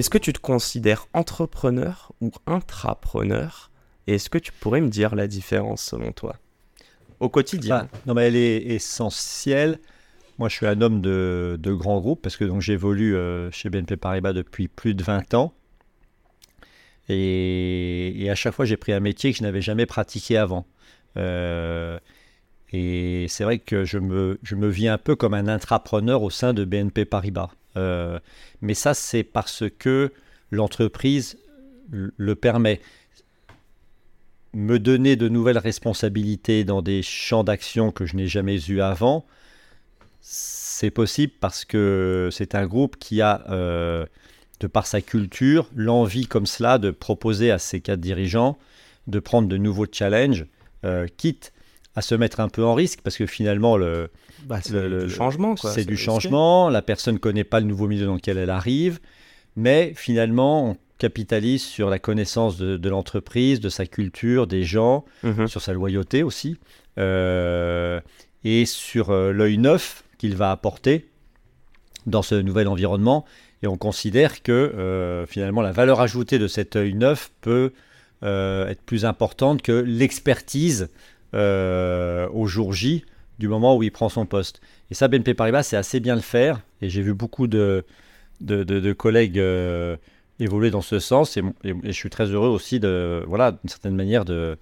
est-ce que tu te considères entrepreneur ou intrapreneur? Et est-ce que tu pourrais me dire la différence selon toi? Au quotidien. Ah, non, mais elle est essentielle. Moi, je suis un homme de, grands groupes parce que j'évolue euh, chez BNP Paribas depuis plus de 20 ans. Et, à chaque fois, j'ai pris un métier que je n'avais jamais pratiqué avant. Euh, et c'est vrai que je me, je me vis un peu comme un intrapreneur au sein de BNP Paribas. Euh, mais ça, c'est parce que l'entreprise le permet. Me donner de nouvelles responsabilités dans des champs d'action que je n'ai jamais eu avant, c'est possible parce que c'est un groupe qui a, euh, de par sa culture, l'envie comme cela de proposer à ses quatre dirigeants de prendre de nouveaux challenges, euh, quitte à se mettre un peu en risque parce que finalement le, bah, c'est du changement c'est du changement. La personne connaît pas le nouveau milieu dans lequel elle arrive. Mais finalement on capitalise sur la connaissance de, l'entreprise de sa culture des gens mhm. sur sa loyauté aussi euh, et sur euh, l'œil neuf qu'il va apporter dans ce nouvel environnement. Et on considère que euh, finalement la valeur ajoutée de cet œil neuf peut être plus importante que l'expertise euh, au jour J du moment où il prend son poste. Et ça, BNP Paribas, c'est assez bien le faire. Et j'ai vu beaucoup de, de, collègues euh, évoluer dans ce sens. Et, je suis très heureux aussi, de, voilà, d'une certaine manière, de,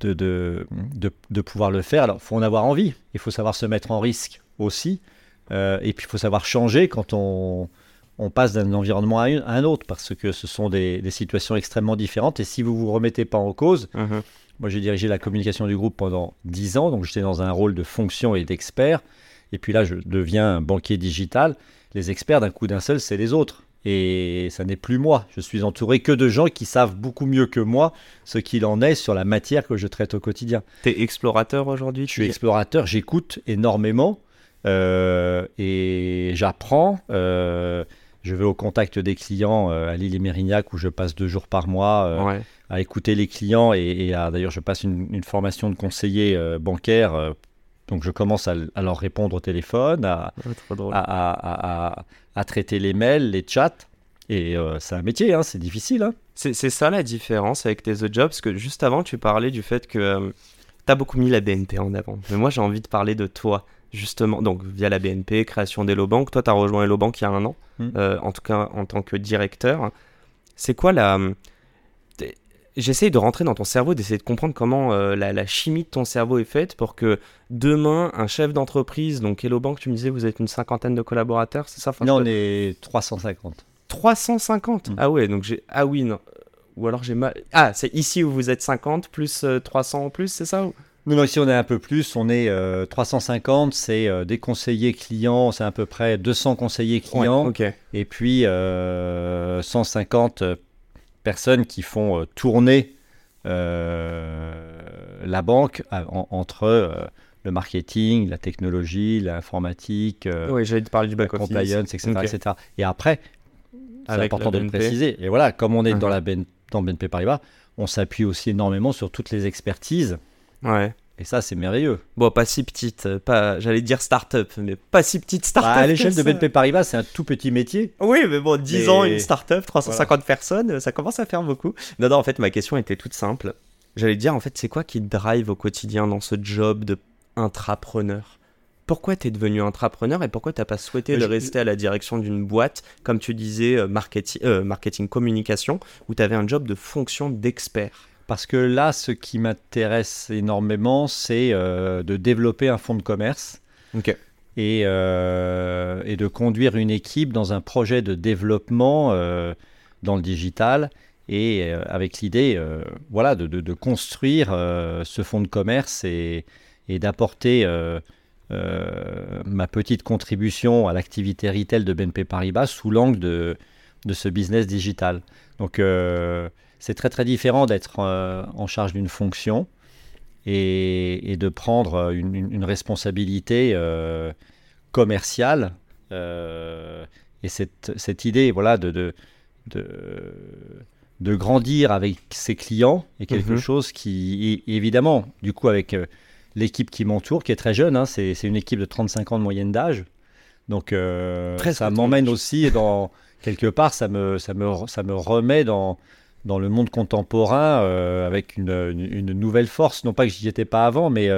de, de, pouvoir le faire. Alors, il faut en avoir envie. Il faut savoir se mettre en risque aussi. Euh, et puis, il faut savoir changer quand on, on passe d'un environnement à, un autre, parce que ce sont des, situations extrêmement différentes. Et si vous ne vous remettez pas en cause, moi, j'ai dirigé la communication du groupe pendant 10 ans, donc j'étais dans un rôle de fonction et d'expert. Et puis là, je deviens un banquier digital. Les experts, d'un coup d'un seul, c'est les autres. Et ça n'est plus moi. Je suis entouré que de gens qui savent beaucoup mieux que moi ce qu'il en est sur la matière que je traite au quotidien. Tu es explorateur aujourd'hui Je suis explorateur, j'écoute énormément euh, et j'apprends. Euh, je vais au contact des clients euh, à l'île et Mérignac où je passe deux jours par mois à écouter les clients et, d'ailleurs je passe une, formation de conseiller euh, bancaire euh, donc je commence à, leur répondre au téléphone à, à, traiter les mails les chats et euh, c'est un métier hein, c'est difficile hein. c'est ça la différence avec tes autres jobs parce que juste avant tu parlais du fait que tu as beaucoup mis la BNP en avant. Mais moi j'ai envie de parler de toi justement, donc via la BNP, création d'Hello Bank. Toi, tu as rejoint Hello Bank il y a un an, hmm. en tout cas en tant que directeur. C'est quoi la, j'essaye de rentrer dans ton cerveau, d'essayer de comprendre comment euh, la, chimie de ton cerveau est faite pour que demain, un chef d'entreprise, donc Hello Bank, tu me disais, vous êtes une cinquantaine de collaborateurs, c'est ça? Non, on est 350. 350 mm. Ah ouais, donc j'ai. Ah oui, non. Ou alors j'ai mal. Ah, c'est ici où vous êtes 50 plus 300 euh, en plus, c'est ça Non, non, ici on est un peu plus, on est 350, euh, c'est des conseillers clients, c'est à peu près 200 conseillers clients. Et puis 150 personnes qui font euh, tourner euh, la banque entre le marketing, la technologie, l'informatique, oui, te parler du back compliance, etc., etc. Et après, c'est important de le préciser. Et voilà, comme on est dans, la dans BNP Paribas, on s'appuie aussi énormément sur toutes les expertises. Ouais. Et ça, c'est merveilleux. Bon, pas si petite, euh, pas, j'allais dire start-up, mais pas si petite start-up. Bah, à l'échelle de BNP Paribas, c'est un tout petit métier. Oui, mais bon, 10 ans, une start-up, 350 personnes, ça commence à faire beaucoup. Non, non, en fait, ma question était toute simple. J'allais dire, en fait, c'est quoi qui te drive au quotidien dans ce job de intrapreneur? Pourquoi tu es devenu intrapreneur et pourquoi tu pas souhaité de rester à la direction d'une boîte, comme tu disais, euh, marketing, euh, marketing communication, où tu avais un job de fonction d'expert? Parce que là, ce qui m'intéresse énormément, c'est euh, de développer un fonds de commerce et, euh, et, de conduire une équipe dans un projet de développement euh, dans le digital et avec l'idée voilà, de, de, construire ce fonds de commerce et, et d'apporter ma petite contribution à l'activité retail de BNP Paribas sous l'angle de, de ce business digital. Donc c'est très très différent d'être en charge d'une fonction et, de prendre une, responsabilité commerciale. et cette, cette, idée voilà, de, de, de, grandir avec ses clients est quelque mhm. chose qui, évidemment, du coup, avec l'équipe qui m'entoure, qui est très jeune, hein, c'est une équipe de 35 ans de moyenne d'âge. Donc euh, ça m'emmène aussi dans quelque part, ça me, ça me, ça me remet dans, dans le monde contemporain euh, avec une, une, nouvelle force. Non pas que j'y étais pas avant, mais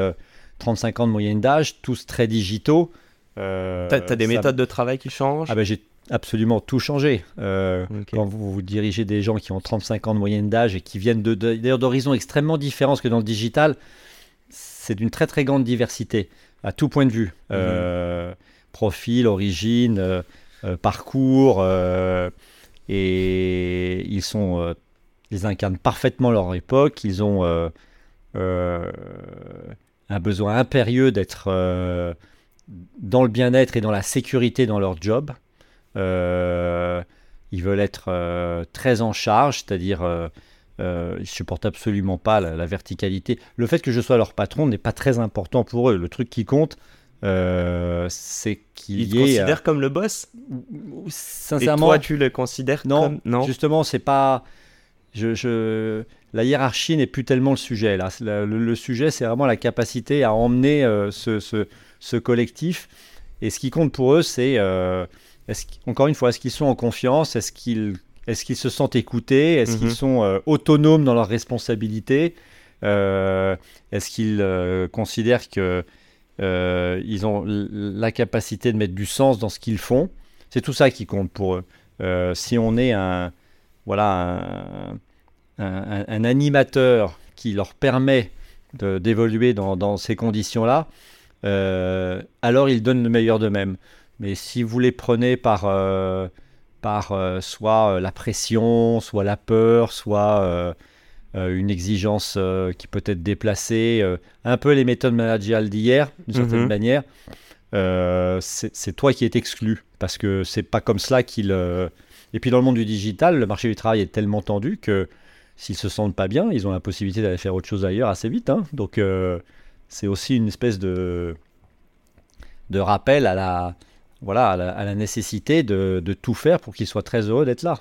35 euh, ans de moyenne d'âge, tous très digitaux. Euh, tu as, des méthodes de travail qui changent? Ah ben, J'ai absolument tout changé. Quand vous, vous, dirigez des gens qui ont 35 ans de moyenne d'âge et qui viennent d'horizons extrêmement différents que dans le digital, c'est d'une très très grande diversité à tout point de vue. Mhm. profil, origine, parcours. et ils sont ils incarnent parfaitement leur époque, ils ont euh, euh, un besoin impérieux d'être euh, dans le bien-être et dans la sécurité dans leur job. ils veulent être très en charge, c'est-à-dire ils supportent absolument pas la, verticalité. Le fait que je sois leur patron n'est pas très important pour eux. Le truc qui compte, c'est qu'il y ait. Ils considèrent comme le boss Sincèrement. Et toi, tu le considères non, comme. Non, justement, c'est pas je, la hiérarchie n'est plus tellement le sujet. Là. Le, sujet, c'est vraiment la capacité à emmener euh, ce, collectif. Et ce qui compte pour eux, c'est, euh, encore une fois, est-ce qu'ils sont en confiance? Est-ce qu'ils se sentent écoutés? Est-ce qu'ils mhm. sont euh, autonomes dans leurs responsabilités? Est-ce qu'ils considèrent qu'ils ont la capacité de mettre du sens dans ce qu'ils font C'est tout ça qui compte pour eux. si on est un voilà, un, animateur qui leur permet d'évoluer dans, ces conditions-là, euh, alors ils donnent le meilleur d'eux-mêmes. Mais si vous les prenez par, euh, par euh, soit la pression, soit la peur, soit une exigence qui peut être déplacée, un peu les méthodes managériales d'hier, d'une certaine mhm. manière, c'est toi qui es exclu. Parce que c'est pas comme cela qu'il et puis dans le monde du digital, le marché du travail est tellement tendu que s'ils se sentent pas bien, ils ont la possibilité d'aller faire autre chose ailleurs assez vite. Hein. Donc euh, c'est aussi une espèce de, de rappel à la, voilà, à la, nécessité de, de tout faire pour qu'ils soient très heureux d'être là.